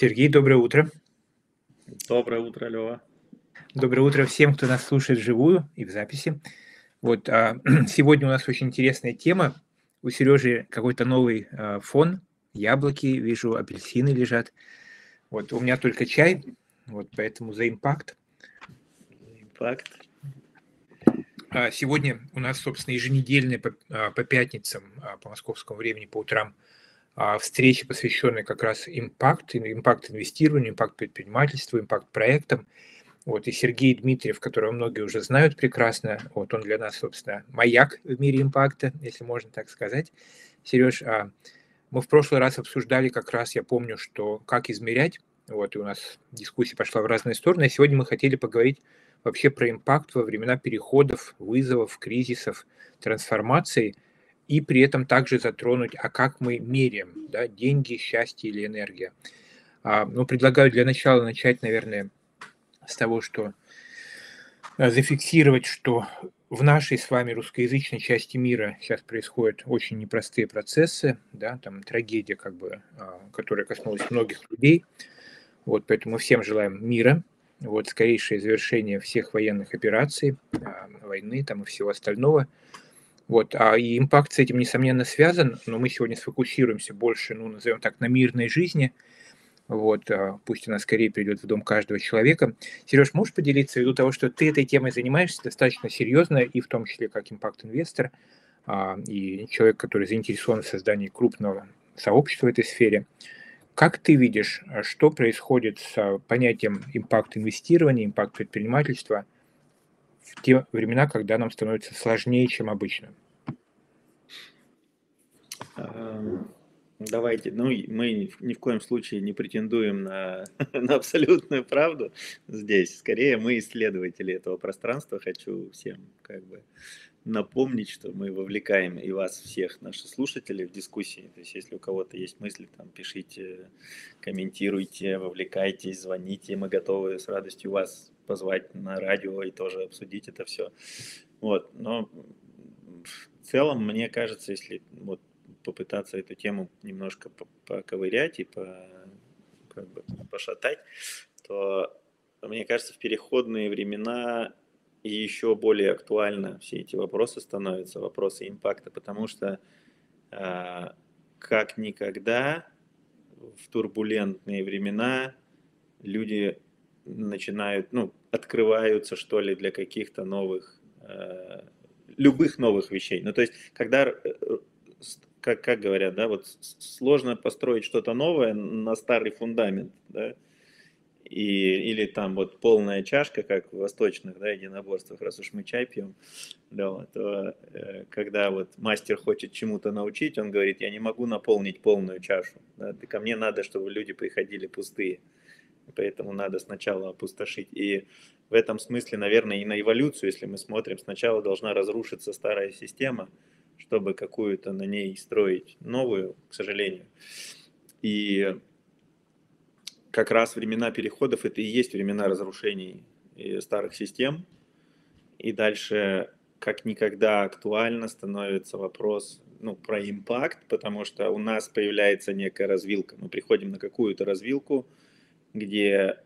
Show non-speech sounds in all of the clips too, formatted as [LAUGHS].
Сергей, доброе утро. Доброе утро, Лева. Доброе утро всем, кто нас слушает вживую и в записи. Вот а, [CLEARS THROAT] сегодня у нас очень интересная тема. У Сережи какой-то новый а, фон, яблоки, вижу, апельсины лежат. Вот у меня только чай, вот поэтому за импакт. Импакт. А, сегодня у нас, собственно, еженедельная по, а, по пятницам а, по московскому времени по утрам встреча, посвященная как раз импакт, импакт инвестированию, импакт предпринимательству, импакт проектам. Вот, и Сергей Дмитриев, которого многие уже знают прекрасно, вот он для нас, собственно, маяк в мире импакта, если можно так сказать. Сереж, а мы в прошлый раз обсуждали как раз, я помню, что как измерять, вот, и у нас дискуссия пошла в разные стороны, а сегодня мы хотели поговорить вообще про импакт во времена переходов, вызовов, кризисов, трансформаций, и при этом также затронуть, а как мы меряем да, деньги, счастье или энергия. А, ну, предлагаю для начала начать, наверное, с того, что э, зафиксировать, что в нашей с вами русскоязычной части мира сейчас происходят очень непростые процессы, да, там трагедия, как бы, а, которая коснулась многих людей. Вот, поэтому всем желаем мира, вот, скорейшее завершение всех военных операций, а, войны там и всего остального. Вот, а и импакт с этим, несомненно, связан, но мы сегодня сфокусируемся больше, ну, назовем так, на мирной жизни – вот, а, пусть она скорее придет в дом каждого человека. Сереж, можешь поделиться ввиду того, что ты этой темой занимаешься достаточно серьезно, и в том числе как импакт-инвестор, а, и человек, который заинтересован в создании крупного сообщества в этой сфере. Как ты видишь, а, что происходит с понятием импакт-инвестирования, импакт-предпринимательства в те времена, когда нам становится сложнее, чем обычно? Эм, Давайте, ну, мы ни в коем случае не претендуем на, [LAUGHS] на абсолютную правду здесь. Скорее, мы исследователи этого пространства. Хочу всем как бы напомнить, что мы вовлекаем и вас всех, наши слушатели, в дискуссии. То есть, если у кого-то есть мысли, там, пишите, комментируйте, вовлекайтесь, звоните. Мы готовы с радостью вас позвать на радио и тоже обсудить это все. Вот, но в целом, мне кажется, если вот попытаться эту тему немножко поковырять и по, как бы пошатать, то, мне кажется, в переходные времена и еще более актуально все эти вопросы становятся, вопросы импакта, потому что э, как никогда в турбулентные времена люди начинают, ну, открываются, что ли, для каких-то новых, э, любых новых вещей. Ну, то есть, когда э, как, как говорят, да, вот сложно построить что-то новое на старый фундамент, да, и, или там вот полная чашка, как в восточных да, единоборствах, раз уж мы чай пьем, да, то э, когда вот мастер хочет чему-то научить, он говорит, я не могу наполнить полную чашу, да, ко мне надо, чтобы люди приходили пустые, поэтому надо сначала опустошить. И в этом смысле, наверное, и на эволюцию, если мы смотрим, сначала должна разрушиться старая система, чтобы какую-то на ней строить новую, к сожалению. И как раз времена переходов это и есть времена разрушений старых систем. И дальше как никогда актуально становится вопрос ну, про импакт, потому что у нас появляется некая развилка. Мы приходим на какую-то развилку, где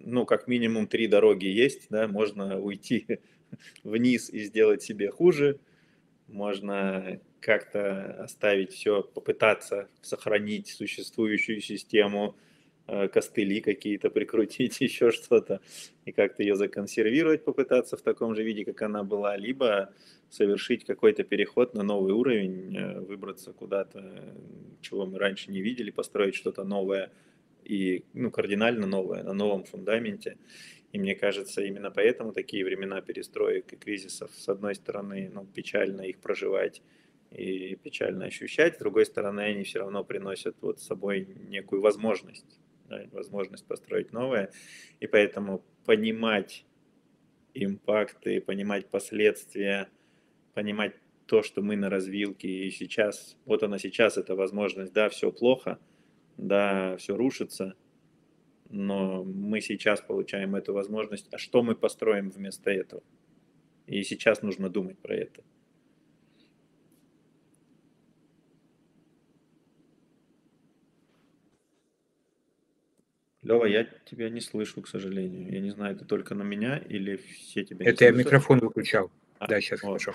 ну, как минимум три дороги есть, да, можно уйти [LAUGHS] вниз и сделать себе хуже, можно как-то оставить все, попытаться сохранить существующую систему, э, костыли какие-то прикрутить, [LAUGHS] еще что-то, и как-то ее законсервировать, попытаться в таком же виде, как она была, либо совершить какой-то переход на новый уровень, э, выбраться куда-то, чего мы раньше не видели, построить что-то новое и ну, кардинально новое, на новом фундаменте. И мне кажется, именно поэтому такие времена перестроек и кризисов, с одной стороны, ну, печально их проживать и печально ощущать, с другой стороны, они все равно приносят вот с собой некую возможность, возможность построить новое. И поэтому понимать импакты, понимать последствия, понимать то, что мы на развилке, и сейчас, вот она сейчас, эта возможность, да, все плохо, да, все рушится – но мы сейчас получаем эту возможность, а что мы построим вместо этого? И сейчас нужно думать про это. Лева, я тебя не слышу, к сожалению. Я не знаю, это только на меня или все тебя не Это слышат? я микрофон выключал. А, да, сейчас вот. хорошо.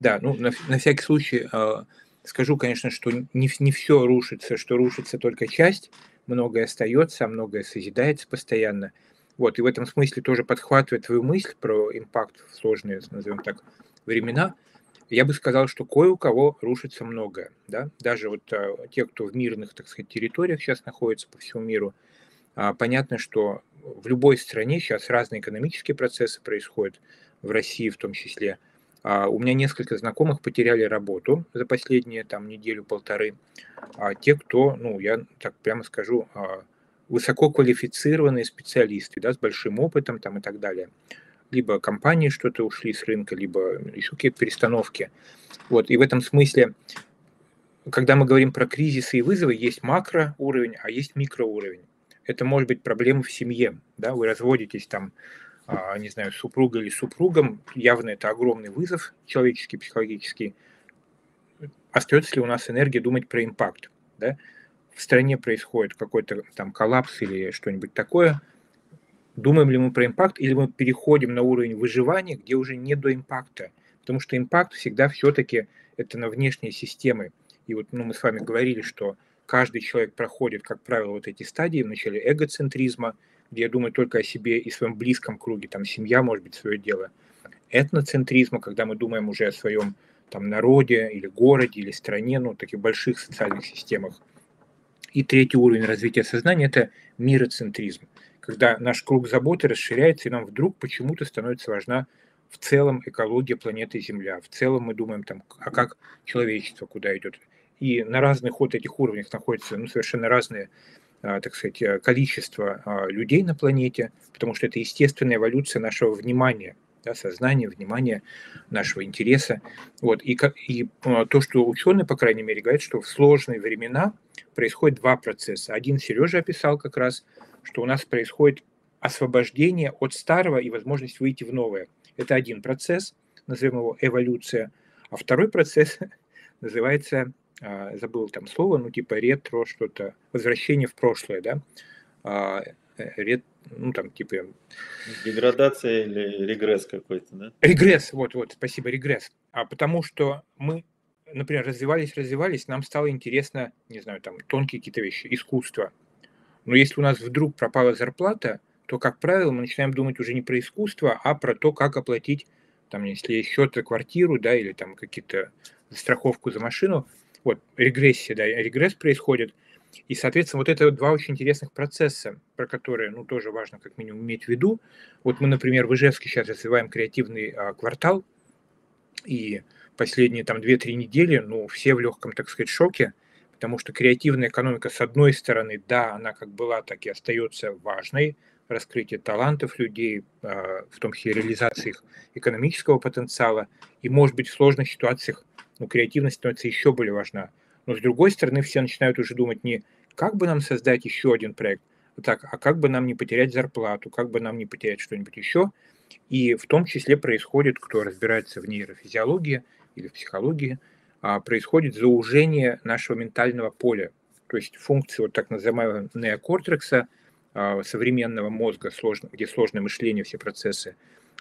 Да, ну на, на всякий случай э, скажу, конечно, что не, не все рушится, что рушится только часть, многое остается, а многое созидается постоянно. Вот, и в этом смысле тоже подхватывает твою мысль про импакт в сложные, назовем так, времена. Я бы сказал, что кое у кого рушится многое. Да? Даже вот а, те, кто в мирных, так сказать, территориях сейчас находится по всему миру, понятно, что в любой стране сейчас разные экономические процессы происходят, в России в том числе. А, у меня несколько знакомых потеряли работу за последние там неделю-полторы. А те, кто, ну, я так прямо скажу, а, высококвалифицированные специалисты, да, с большим опытом там и так далее. Либо компании что-то ушли с рынка, либо еще какие-то перестановки. Вот, и в этом смысле, когда мы говорим про кризисы и вызовы, есть макроуровень, а есть микроуровень это может быть проблема в семье, да, вы разводитесь там, а, не знаю, супруга или супругом, явно это огромный вызов человеческий, психологический. Остается ли у нас энергия думать про импакт, да? В стране происходит какой-то там коллапс или что-нибудь такое, думаем ли мы про импакт, или мы переходим на уровень выживания, где уже не до импакта, потому что импакт всегда все-таки это на внешние системы. И вот ну, мы с вами говорили, что каждый человек проходит, как правило, вот эти стадии, вначале эгоцентризма, где я думаю только о себе и своем близком круге, там семья, может быть, свое дело, этноцентризма, когда мы думаем уже о своем там народе или городе или стране, ну, таких больших социальных системах. И третий уровень развития сознания – это мироцентризм, когда наш круг заботы расширяется, и нам вдруг почему-то становится важна в целом экология планеты Земля. В целом мы думаем, там, а как человечество куда идет и на разных вот этих уровнях находятся ну, совершенно разные а, так сказать, э, количество а, людей на планете, потому что это естественная эволюция нашего внимания, да, сознания, внимания, нашего интереса. Вот. И, и а, то, что ученые, по крайней мере, говорят, что в сложные времена происходит два процесса. Один Сережа описал как раз, что у нас происходит освобождение от старого и возможность выйти в новое. Это один процесс, назовем его эволюция. А второй процесс [LAUGHS] называется забыл там слово, ну типа ретро что-то, возвращение в прошлое, да, а, э, рет, ну там типа... Деградация или регресс какой-то, да? Регресс, вот, вот, спасибо, регресс. А потому что мы, например, развивались, развивались, нам стало интересно, не знаю, там тонкие какие-то вещи, искусство. Но если у нас вдруг пропала зарплата, то, как правило, мы начинаем думать уже не про искусство, а про то, как оплатить, там, если счет за квартиру, да, или там какие-то страховку за машину, вот, регрессия, да, регресс происходит. И, соответственно, вот это два очень интересных процесса, про которые, ну, тоже важно как минимум иметь в виду. Вот мы, например, в Ижевске сейчас развиваем креативный а, квартал, и последние там 2-3 недели, ну, все в легком, так сказать, шоке, потому что креативная экономика, с одной стороны, да, она как была, так и остается важной, раскрытие талантов людей, а, в том числе реализации их экономического потенциала, и, может быть, в сложных ситуациях ну, креативность становится еще более важна. Но с другой стороны, все начинают уже думать не как бы нам создать еще один проект, а так, а как бы нам не потерять зарплату, как бы нам не потерять что-нибудь еще. И в том числе происходит, кто разбирается в нейрофизиологии или в психологии, а, происходит заужение нашего ментального поля. То есть функции вот так называемого неокортекса, а, современного мозга, где сложное мышление, все процессы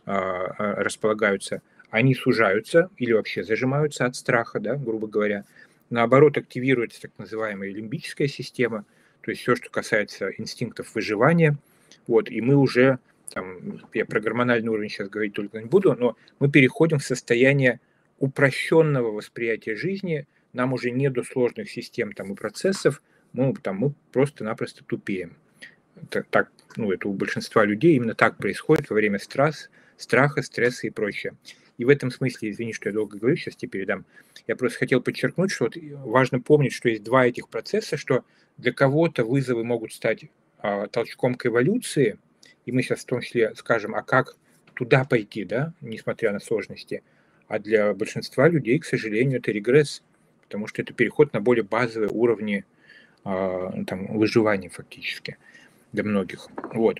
а, располагаются – они сужаются или вообще зажимаются от страха, да, грубо говоря. Наоборот, активируется так называемая лимбическая система, то есть все, что касается инстинктов выживания. Вот, и мы уже, там, я про гормональный уровень сейчас говорить только не буду, но мы переходим в состояние упрощенного восприятия жизни, нам уже не до сложных систем там, и процессов, мы, там, мы просто-напросто тупеем. Так, так, ну, это у большинства людей именно так происходит во время стресс, страха, стресса и прочее. И в этом смысле, извини, что я долго говорю, сейчас тебе передам, я просто хотел подчеркнуть, что вот важно помнить, что есть два этих процесса, что для кого-то вызовы могут стать а, толчком к эволюции, и мы сейчас в том числе скажем, а как туда пойти, да, несмотря на сложности. А для большинства людей, к сожалению, это регресс, потому что это переход на более базовые уровни а, там, выживания фактически для многих. Вот.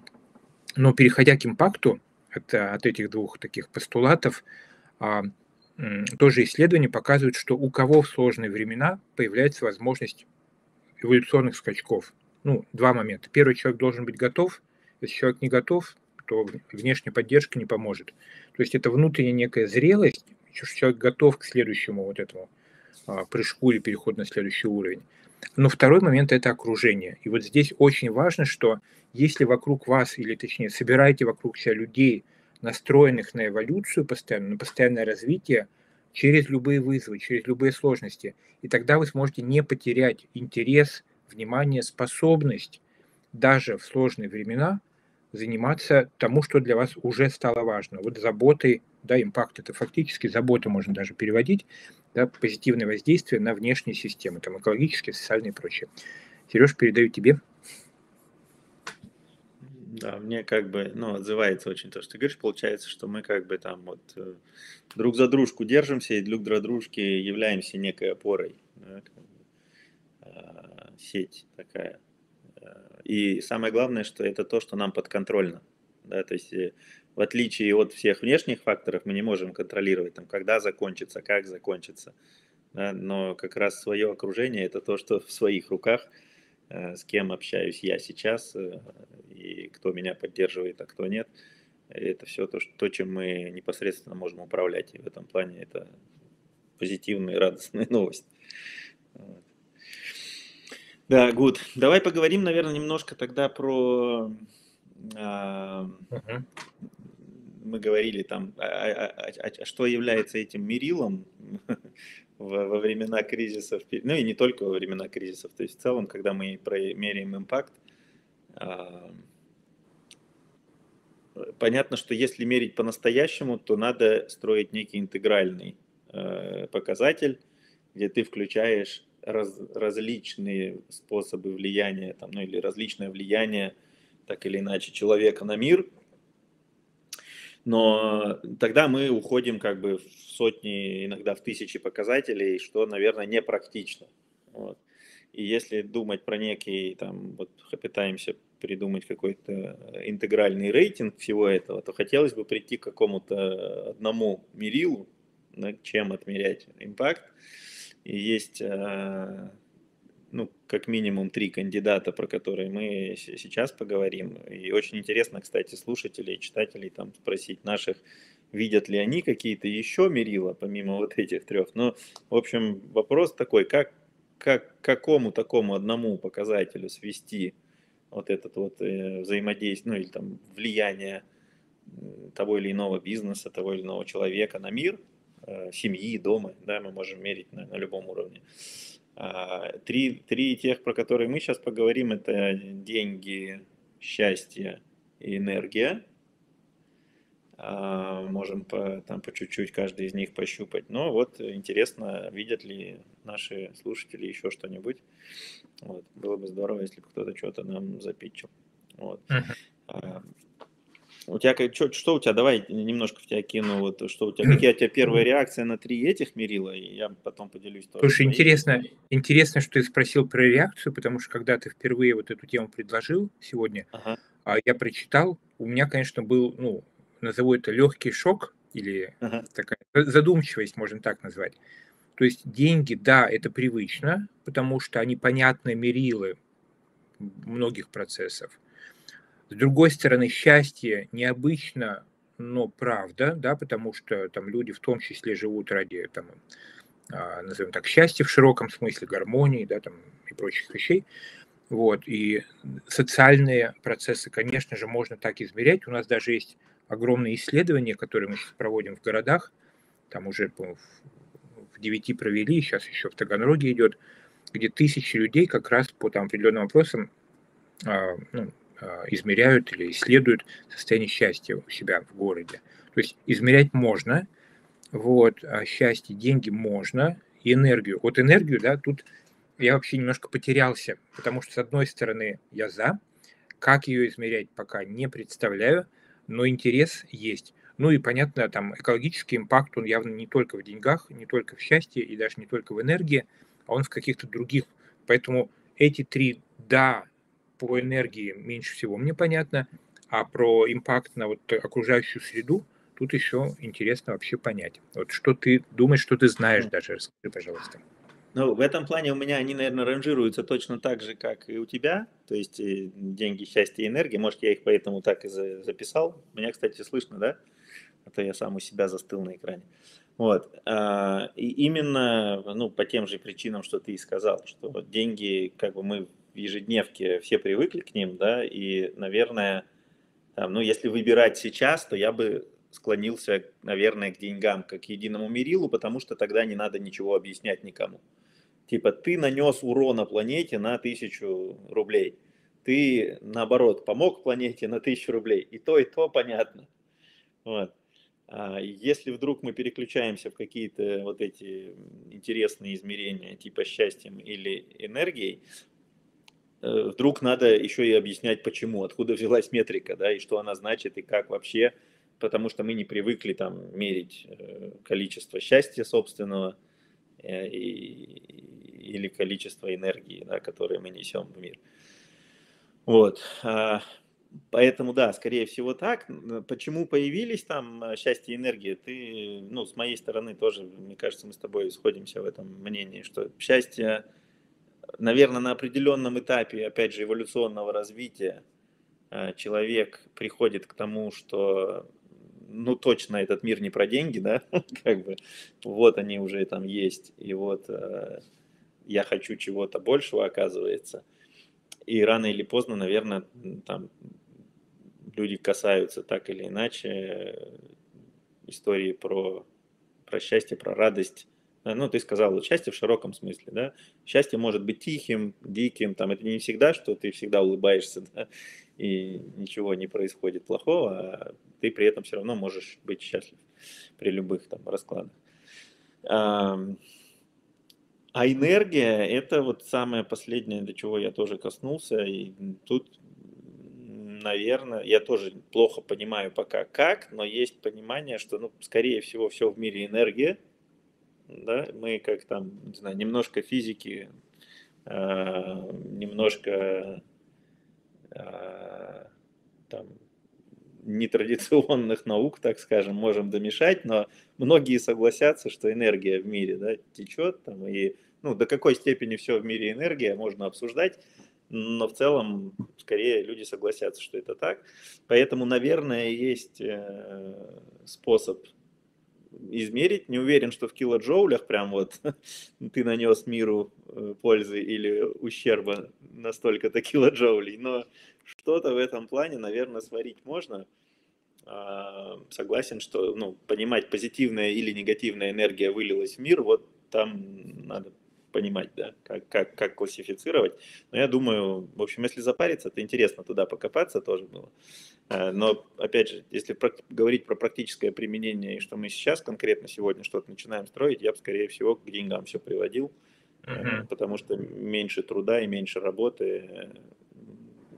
Но переходя к импакту, от, от этих двух таких постулатов, а, тоже исследования показывают, что у кого в сложные времена появляется возможность эволюционных скачков. ну, два момента. Первый человек должен быть готов. Если человек не готов, то внешняя поддержка не поможет. То есть это внутренняя некая зрелость, что человек готов к следующему вот этому а, прыжку или переходу на следующий уровень. Но второй момент – это окружение. И вот здесь очень важно, что если вокруг вас, или точнее, собираете вокруг себя людей, настроенных на эволюцию постоянно, на постоянное развитие, через любые вызовы, через любые сложности, и тогда вы сможете не потерять интерес, внимание, способность даже в сложные времена заниматься тому, что для вас уже стало важно. Вот заботой, да, импакт это фактически забота можно даже переводить, да, позитивное воздействие на внешние системы, там экологические, социальные и прочее. Сереж, передаю тебе. Да, мне как бы, ну, отзывается очень то, что ты говоришь. Получается, что мы как бы там вот э, друг за дружку держимся и друг для дружки являемся некой опорой. Да, как бы, э, сеть такая. Э, и самое главное, что это то, что нам подконтрольно. Да, то есть в отличие от всех внешних факторов, мы не можем контролировать, там, когда закончится, как закончится. Да, но как раз свое окружение – это то, что в своих руках, э, с кем общаюсь я сейчас, э, и кто меня поддерживает, а кто нет. Это все то, что, то, чем мы непосредственно можем управлять. И в этом плане это позитивная и радостная [LAUGHS] новость. Да, гуд. Давай поговорим, наверное, немножко тогда про Uh-huh мы говорили там, а, а, а, а что является этим мерилом [LAUGHS] во времена кризисов, ну и не только во времена кризисов, то есть в целом, когда мы меряем импакт, понятно, что если мерить по-настоящему, то надо строить некий интегральный э, показатель, где ты включаешь раз, различные способы влияния, там, ну или различное влияние, так или иначе, человека на мир – но тогда мы уходим как бы в сотни, иногда в тысячи показателей, что, наверное, непрактично. Вот. И если думать про некий, там, вот пытаемся придумать какой-то интегральный рейтинг всего этого, то хотелось бы прийти к какому-то одному мерилу, чем отмерять импакт. И есть а, ну, как минимум три кандидата, про которые мы сейчас поговорим. И очень интересно, кстати, слушателей, читателей там спросить наших, видят ли они какие-то еще мерила, помимо вот этих трех. Но, в общем, вопрос такой, как, как какому такому одному показателю свести вот этот вот э, взаимодействие, ну или там влияние того или иного бизнеса, того или иного человека на мир, э, семьи, дома, да, мы можем мерить на, на любом уровне. А, три, три тех, про которые мы сейчас поговорим, это деньги, счастье и энергия. А, можем по, там по чуть-чуть каждый из них пощупать. Но вот интересно, видят ли наши слушатели еще что-нибудь. Вот. Было бы здорово, если бы кто-то что-то нам запитчил. Вот. Uh-huh. У тебя что, что у тебя? Давай немножко в тебя кину. Вот что у тебя? Какие у тебя [CLEARS THROAT] первые реакции на три этих мерила? И я потом поделюсь. Тоже Слушай, интересно, интересно, что ты спросил про реакцию, потому что когда ты впервые вот эту тему предложил сегодня, ага. А я прочитал, у меня, конечно, был, ну, назову это легкий шок или ага. такая задумчивость, можно так назвать. То есть деньги, да, это привычно, потому что они понятные мерилы многих процессов. С другой стороны, счастье необычно, но правда, да, потому что там люди в том числе живут ради, там, а, назовем так, счастья в широком смысле, гармонии, да, там, и прочих вещей. Вот, и социальные процессы, конечно же, можно так измерять. У нас даже есть огромные исследования, которые мы сейчас проводим в городах, там уже в девяти провели, сейчас еще в Таганроге идет, где тысячи людей как раз по там, определенным вопросам а, ну, измеряют или исследуют состояние счастья у себя в городе. То есть измерять можно, вот, а счастье, деньги можно, и энергию. Вот энергию, да, тут я вообще немножко потерялся, потому что, с одной стороны, я за, как ее измерять, пока не представляю, но интерес есть. Ну и, понятно, там экологический импакт, он явно не только в деньгах, не только в счастье и даже не только в энергии, а он в каких-то других. Поэтому эти три «да» по энергии меньше всего мне понятно, а про импакт на вот окружающую среду тут еще интересно вообще понять. Вот что ты думаешь, что ты знаешь даже, расскажи, пожалуйста. Ну, в этом плане у меня они, наверное, ранжируются точно так же, как и у тебя. То есть э, деньги, счастье и энергия. Может, я их поэтому так и записал. Меня, кстати, слышно, да? А то я сам у себя застыл на экране. Вот. А, и именно ну, по тем же причинам, что ты и сказал, что деньги, как бы мы в ежедневке все привыкли к ним, да, и, наверное, там, ну, если выбирать сейчас, то я бы склонился, наверное, к деньгам как к единому мерилу, потому что тогда не надо ничего объяснять никому. Типа ты нанес урона планете на тысячу рублей, ты наоборот помог планете на тысячу рублей, и то, и то понятно. Вот. А если вдруг мы переключаемся в какие-то вот эти интересные измерения типа счастьем или энергией, вдруг надо еще и объяснять почему, откуда [LAUGHS] взялась метрика, да, и что она значит, и как вообще потому что мы не привыкли там мерить э, количество счастья собственного э, или количество энергии, да, которое мы несем в мир. Вот. А, поэтому, да, скорее всего так. Почему появились там э, счастье и энергия? Ты, ну, с моей стороны тоже, мне кажется, мы с тобой сходимся в этом мнении, что счастье, наверное, на определенном этапе, опять же, эволюционного развития человек приходит к тому, что ну, точно этот мир не про деньги, да, [LAUGHS] как бы, вот они уже там есть, и вот э, я хочу чего-то большего, оказывается, и рано или поздно, наверное, там люди касаются так или иначе истории про, про счастье, про радость, ну, ты сказал, счастье в широком смысле, да, счастье может быть тихим, диким, там, это не всегда, что ты всегда улыбаешься, [LAUGHS] да, и ничего не происходит плохого, а ты при этом все равно можешь быть счастлив при любых там раскладах. А энергия – это вот самое последнее, до чего я тоже коснулся, и тут, наверное, я тоже плохо понимаю пока как, но есть понимание, что, ну, скорее всего, все в мире энергия, да, мы как там, не знаю, немножко физики, а, немножко а, там, нетрадиционных наук, так скажем, можем домешать, но многие согласятся, что энергия в мире да, течет, там, и ну, до какой степени все в мире энергия, можно обсуждать, но в целом, скорее, люди согласятся, что это так. Поэтому, наверное, есть э, способ измерить. Не уверен, что в килоджоулях прям вот [LAUGHS] ты нанес миру э, пользы или ущерба на столько-то килоджоулей, но что-то в этом плане, наверное, сварить можно. А, согласен, что ну, понимать, позитивная или негативная энергия вылилась в мир, вот там надо понимать, да, как, как, как классифицировать. Но я думаю, в общем, если запариться, то интересно туда покопаться тоже было. А, но, опять же, если говорить про практическое применение, и что мы сейчас конкретно сегодня что-то начинаем строить, я бы, скорее всего, к деньгам все приводил, uh-huh. потому что меньше труда и меньше работы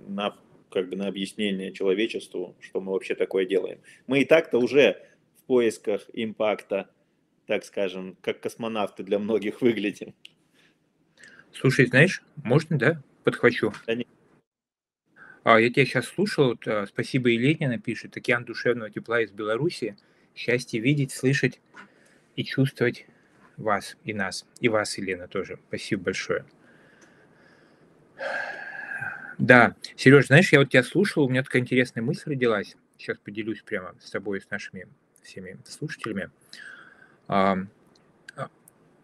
на как бы на объяснение человечеству, что мы вообще такое делаем. Мы и так-то уже в поисках импакта, так скажем, как космонавты для многих выглядим. Слушай, знаешь, можно, да, подхвачу? Конечно. А, я тебя сейчас слушал, вот, а, спасибо Еленина пишет, океан душевного тепла из Беларуси, счастье видеть, слышать и чувствовать вас и нас, и вас, Елена, тоже. Спасибо большое. Да, Сереж, знаешь, я вот тебя слушал, у меня такая интересная мысль родилась. Сейчас поделюсь прямо с тобой, с нашими всеми слушателями.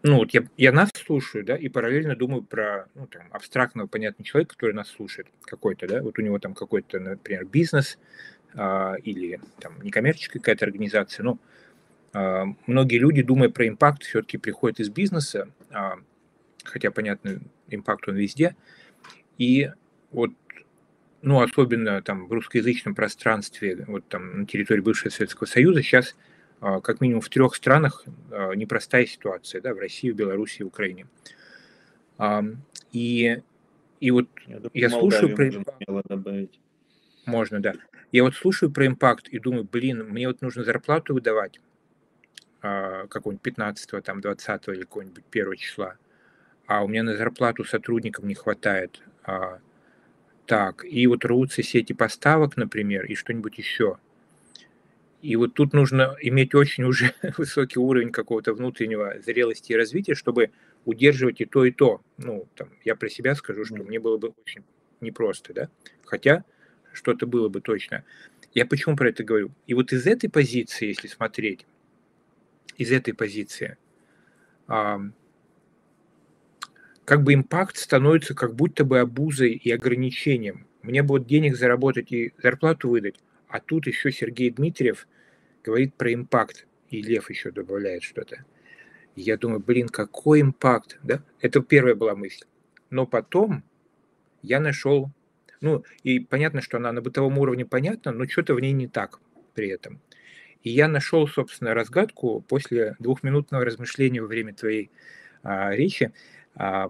Ну, вот я, я нас слушаю, да, и параллельно думаю про, ну, там, абстрактного, понятного человека, который нас слушает, какой-то, да, вот у него там какой-то, например, бизнес а, или там некоммерческая какая-то организация, ну, а, многие люди, думая про импакт, все-таки приходят из бизнеса, а, хотя, понятно, импакт он везде, и вот, ну, особенно там в русскоязычном пространстве, вот там на территории бывшего Советского Союза, сейчас а, как минимум в трех странах а, непростая ситуация, да, в России, в Беларуси в Украине. И, и вот я, думаю, я слушаю про импакт. Можно, да. Я вот слушаю про импакт и думаю, блин, мне вот нужно зарплату выдавать а, какого-нибудь 15 там, 20 или какого-нибудь 1 числа, а у меня на зарплату сотрудникам не хватает так, и вот рвутся сети поставок, например, и что-нибудь еще. И вот тут нужно иметь очень уже [LAUGHS] высокий уровень какого-то внутреннего зрелости и развития, чтобы удерживать и то, и то. Ну, там, я про себя скажу, что мне было бы очень непросто, да, хотя что-то было бы точно. Я почему про это говорю? И вот из этой позиции, если смотреть, из этой позиции, а, как бы импакт становится как будто бы обузой и ограничением. Мне бы вот денег заработать и зарплату выдать, а тут еще Сергей Дмитриев говорит про импакт, и Лев еще добавляет что-то. Я думаю, блин, какой импакт, да? Это первая была мысль. Но потом я нашел, ну, и понятно, что она на бытовом уровне понятна, но что-то в ней не так при этом. И я нашел, собственно, разгадку после двухминутного размышления во время твоей а, речи. А,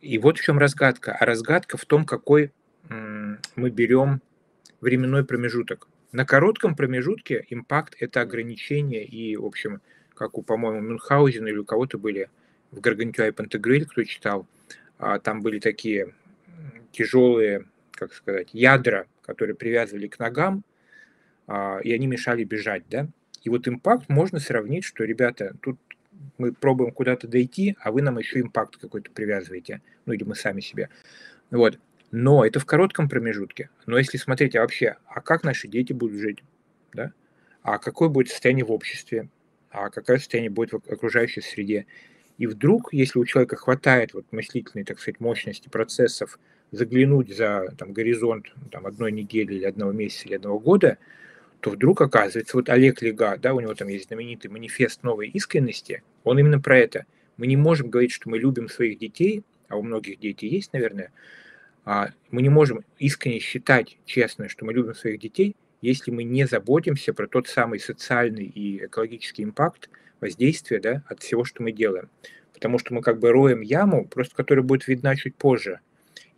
и вот в чем разгадка. А разгадка в том, какой м, мы берем временной промежуток. На коротком промежутке импакт – это ограничение и, в общем, как у, по-моему, Мюнхгаузена или у кого-то были в Гаргантюа и Пантагрюэль, кто читал, а, там были такие тяжелые, как сказать, ядра, которые привязывали к ногам, а, и они мешали бежать, да. И вот импакт можно сравнить, что, ребята, тут мы пробуем куда-то дойти, а вы нам еще импакт какой-то привязываете, ну или мы сами себе. Вот. Но это в коротком промежутке. Но если смотреть а вообще, а как наши дети будут жить, да? А какое будет состояние в обществе? а какое состояние будет в окружающей среде. И вдруг, если у человека хватает вот мыслительной, так сказать, мощности процессов заглянуть за там, горизонт там, одной недели или одного месяца или одного года, то вдруг оказывается, вот Олег Лега, да, у него там есть знаменитый манифест новой искренности, он именно про это. Мы не можем говорить, что мы любим своих детей, а у многих детей есть, наверное, мы не можем искренне считать, честно, что мы любим своих детей, если мы не заботимся про тот самый социальный и экологический импакт воздействия да, от всего, что мы делаем. Потому что мы как бы роем яму, просто которая будет видна чуть позже.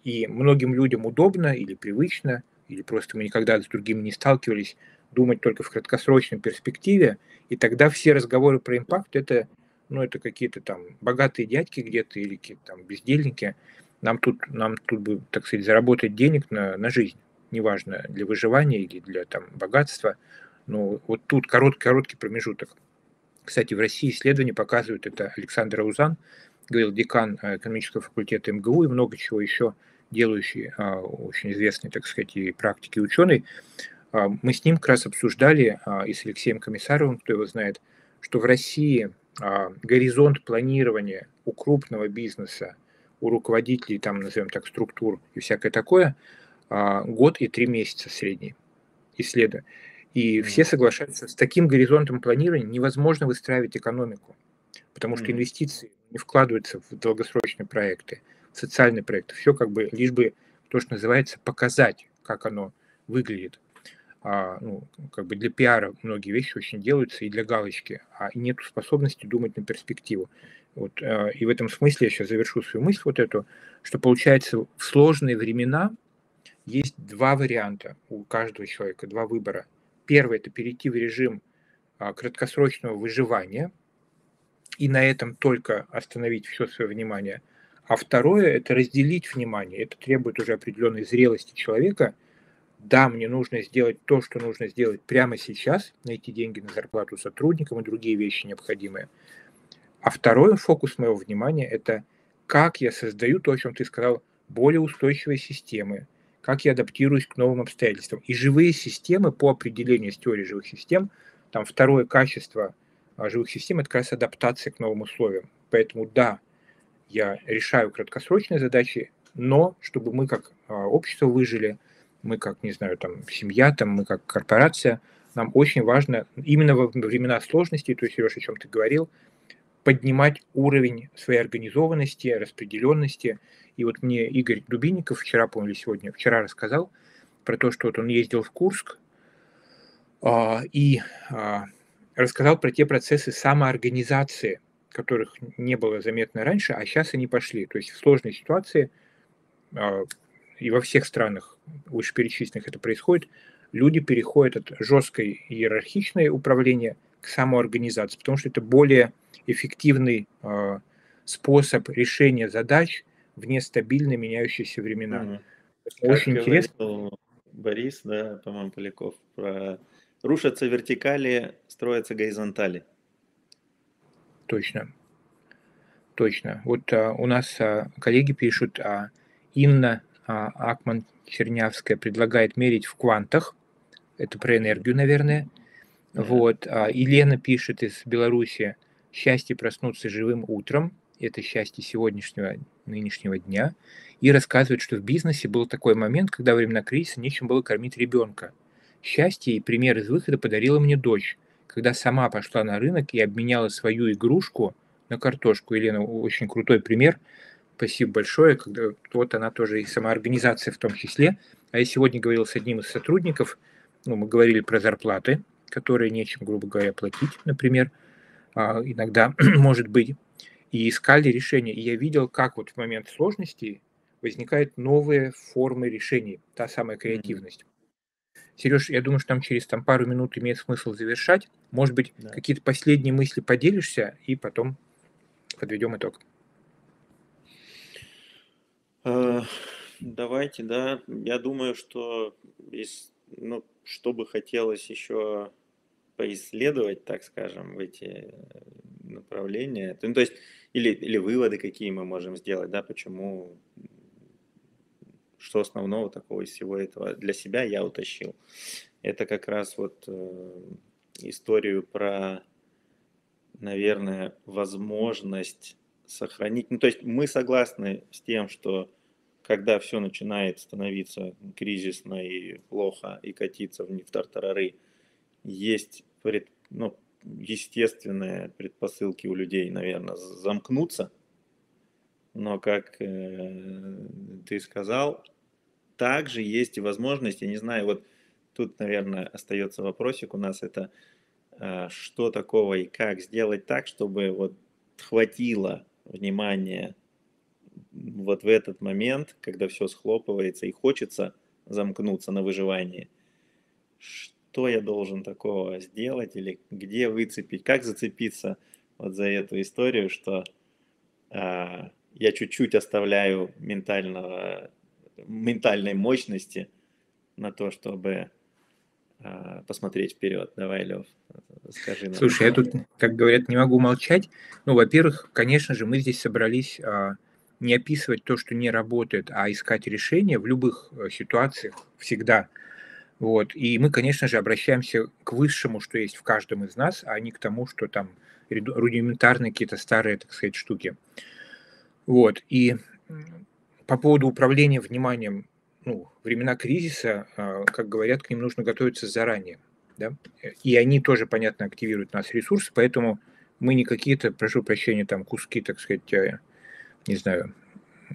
И многим людям удобно или привычно, или просто мы никогда с другими не сталкивались, думать только в краткосрочной перспективе, и тогда все разговоры про импакт это, ну, это какие-то там богатые дядьки где-то или какие-то там бездельники. Нам тут, нам тут бы, так сказать, заработать денег на, на жизнь неважно, для выживания или для там, богатства. Но вот тут короткий, короткий промежуток. Кстати, в России исследования показывают, это Александр Аузан, говорил декан э, экономического факультета МГУ и много чего еще делающий, а, очень известный, так сказать, и практики ученый. А, мы с ним как раз обсуждали, а, и с Алексеем Комиссаровым, кто его знает, что в России горизонт планирования у крупного бизнеса, у руководителей, там, назовем так, структур и всякое такое – а, год и три месяца средний исследования. И все соглашаются, с таким горизонтом планирования невозможно выстраивать экономику, потому что инвестиции не вкладываются в долгосрочные проекты, в социальные проекты. Все как бы лишь бы то, что называется, показать, как оно выглядит. А, ну, как бы для пиара многие вещи очень делаются и для галочки, а нет способности думать на перспективу. Вот, а, и в этом смысле я сейчас завершу свою мысль вот эту, что получается в сложные времена есть два варианта у каждого человека, два выбора. Первый – это перейти в режим а, краткосрочного выживания и на этом только остановить все свое внимание. А второе – это разделить внимание. Это требует уже определенной зрелости человека. Да, мне нужно сделать то, что нужно сделать прямо сейчас, найти деньги на зарплату сотрудникам и другие вещи необходимые. А второй фокус моего внимания – это как я создаю то, о чем ты сказал, более устойчивые системы, как я адаптируюсь к новым обстоятельствам. И живые системы по определению с теорией живых систем, там второе качество а, живых систем – это как раз адаптация к новым условиям. Поэтому да, я решаю краткосрочные задачи, но чтобы мы как а, общество выжили, мы как, не знаю, там, семья, там, мы как корпорация, нам очень важно именно во времена сложности, то есть, Сереж, о чем ты говорил, поднимать уровень своей организованности, распределенности и вот мне Игорь Дубинников вчера, помню, сегодня, вчера рассказал про то, что вот он ездил в Курск а, и а, рассказал про те процессы самоорганизации, которых не было заметно раньше, а сейчас они пошли. То есть в сложной ситуации, а, и во всех странах вышеперечисленных это происходит, люди переходят от жесткой иерархичной управления к самоорганизации, потому что это более эффективный а, способ решения задач – в нестабильно меняющиеся времена. Угу. Очень как интересно. Борис, да, по-моему, Поляков, про рушатся вертикали, строятся горизонтали. Точно. Точно. Вот а, у нас а, коллеги пишут, а, Инна а, Акман Чернявская предлагает мерить в квантах. Это про энергию, наверное. Да. Вот. А, Елена пишет из Беларуси, счастье проснуться живым утром. Это счастье сегодняшнего, нынешнего дня. И рассказывает, что в бизнесе был такой момент, когда во времена кризиса нечем было кормить ребенка. Счастье и пример из выхода подарила мне дочь, когда сама пошла на рынок и обменяла свою игрушку – на картошку. Елена, очень крутой пример. Спасибо большое. Когда, вот она тоже и самоорганизация в том числе. А я сегодня говорил с одним из сотрудников, ну, мы говорили про зарплаты, которые нечем, грубо говоря, платить, например, иногда, [CLEARS THROAT] может быть, и искали решения. И я видел, как вот в момент сложности возникают новые формы решений, та самая креативность. Сереж, я думаю, что там через там, пару минут имеет смысл завершать. Может быть, да. какие-то последние мысли поделишься, и потом подведем итог. Э, давайте, да. Я думаю, что из, ну, что бы хотелось еще поисследовать, так скажем, в эти направления. Ну, то есть, или, или выводы, какие мы можем сделать, да, почему, что основного такого из всего этого для себя я утащил. Это как раз вот э, историю про наверное, возможность сохранить. Ну, то есть мы согласны с тем, что когда все начинает становиться кризисно и плохо и катиться в, в тартарары, есть пред, ну, естественные предпосылки у людей, наверное, замкнуться. Но, как э, ты сказал, также есть и возможность, я не знаю, вот тут, наверное, остается вопросик у нас, это а, что такого и как сделать так, чтобы вот хватило внимания вот в этот момент, когда все схлопывается и хочется замкнуться на выживании. Что я должен такого сделать или где выцепить, как зацепиться вот за эту историю, что а, я чуть-чуть оставляю ментального, ментальной мощности на то, чтобы а, посмотреть вперед. Давай, Лев, скажи нам. Слушай, я тут, как говорят, не могу молчать. Ну, во-первых, конечно же, мы здесь собрались а, не описывать то, что не работает, а искать решения в любых э, ситуациях всегда. Вот. И мы, конечно же, обращаемся к высшему, что есть в каждом из нас, а не к тому, что там рудиментарные какие-то старые, так сказать, штуки. Вот. И по поводу управления вниманием ну, времена кризиса, а, как говорят, к ним нужно готовиться заранее. Да? И они тоже, понятно, активируют нас ресурсы, поэтому мы не какие-то, прошу прощения, там куски, так сказать, э, не знаю,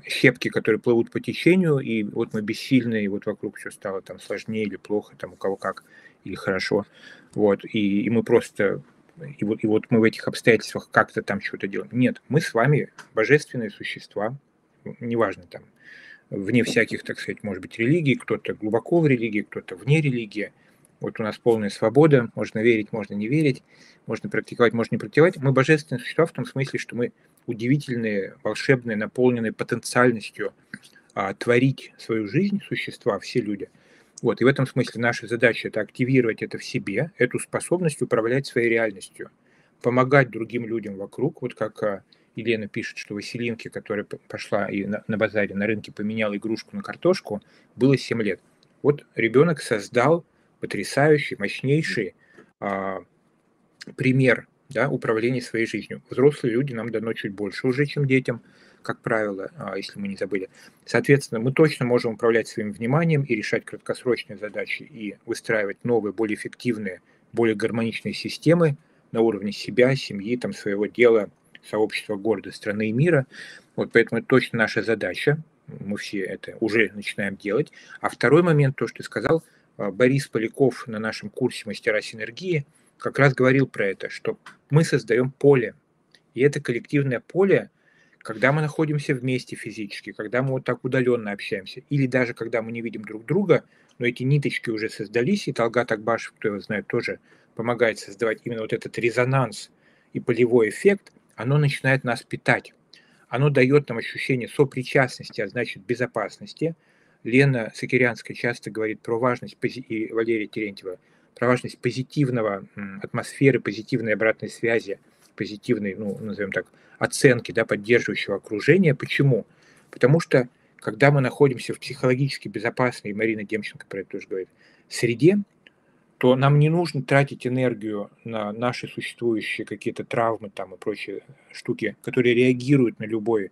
щепки, которые плывут по течению, и вот мы бессильны, и вот вокруг все стало там сложнее или плохо, там у кого как, или хорошо. Вот, и, и мы просто, и вот, и вот мы в этих обстоятельствах как-то там что-то делаем. Нет, мы с вами божественные существа, неважно там, вне всяких, так сказать, может быть, религий, кто-то глубоко в религии, кто-то вне религии. Вот у нас полная свобода, можно верить, можно не верить, можно практиковать, можно не практиковать. Мы божественные существа в том смысле, что мы удивительные, волшебные, наполненные потенциальностью а, творить свою жизнь существа, все люди. Вот, и в этом смысле наша задача – это активировать это в себе, эту способность управлять своей реальностью, помогать другим людям вокруг, вот как а, Елена пишет, что Василинке, которая пошла и на, на базаре, на рынке поменяла игрушку на картошку, было 7 лет. Вот ребенок создал потрясающий, мощнейший а, пример да, управления своей жизнью. Взрослые люди нам дано чуть больше уже, чем детям, как правило, а, если мы не забыли. Соответственно, мы точно можем управлять своим вниманием и решать краткосрочные задачи и выстраивать новые, более эффективные, более гармоничные системы на уровне себя, семьи, там, своего дела, сообщества города, страны и мира. Вот поэтому это точно наша задача. Мы все это уже начинаем делать. А второй момент, то, что ты сказал, а, Борис Поляков на нашем курсе «Мастера синергии» как раз говорил про это, что мы создаем поле. И это коллективное поле, когда мы находимся вместе физически, когда мы вот так удаленно общаемся, или даже когда мы не видим друг друга, но эти ниточки уже создались, и Талгат Акбашев, кто его знает, тоже помогает создавать именно вот этот резонанс и полевой эффект, оно начинает нас питать. Оно дает нам ощущение сопричастности, а значит безопасности. Лена Сакирянская часто говорит про важность, и Валерия Терентьева, про важность позитивного атмосферы, позитивной обратной связи, позитивной, ну, назовем так, оценки, да, поддерживающего окружения. Почему? Потому что когда мы находимся в психологически безопасной, Марина Демченко про это тоже говорит, среде, то нам не нужно тратить энергию на наши существующие какие-то травмы там и прочие штуки, которые реагируют на любую а,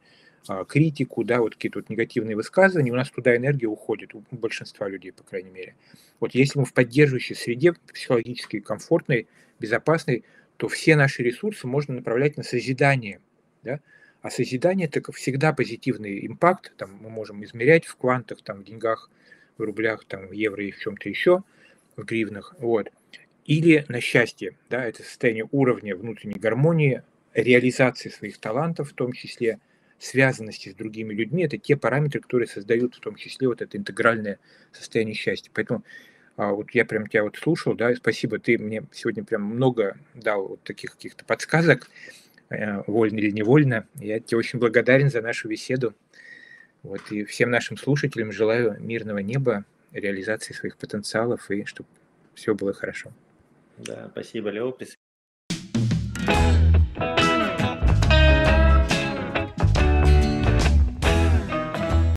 критику, да, вот какие-то вот негативные высказывания, у нас туда энергия уходит, у большинства людей, по крайней мере. Вот если мы в поддерживающей среде, психологически комфортной, безопасной, то все наши ресурсы можно направлять на созидание, да, а созидание – это всегда позитивный импакт, там мы можем измерять в квантах, там, в деньгах, в рублях, там, в евро и в чем-то еще – в гривнах, вот. Или на счастье, да, это состояние уровня внутренней гармонии, реализации своих талантов, в том числе связанности с другими людьми, это те параметры, которые создают в том числе вот это интегральное состояние счастья. Поэтому а, вот я прям тебя вот слушал, да, спасибо, ты мне сегодня прям много дал вот таких каких-то подсказок, э, вольно или невольно. Я тебе очень благодарен за нашу беседу. Вот, и всем нашим слушателям желаю мирного неба, реализации своих потенциалов и чтобы все было хорошо. Да, спасибо, Лео.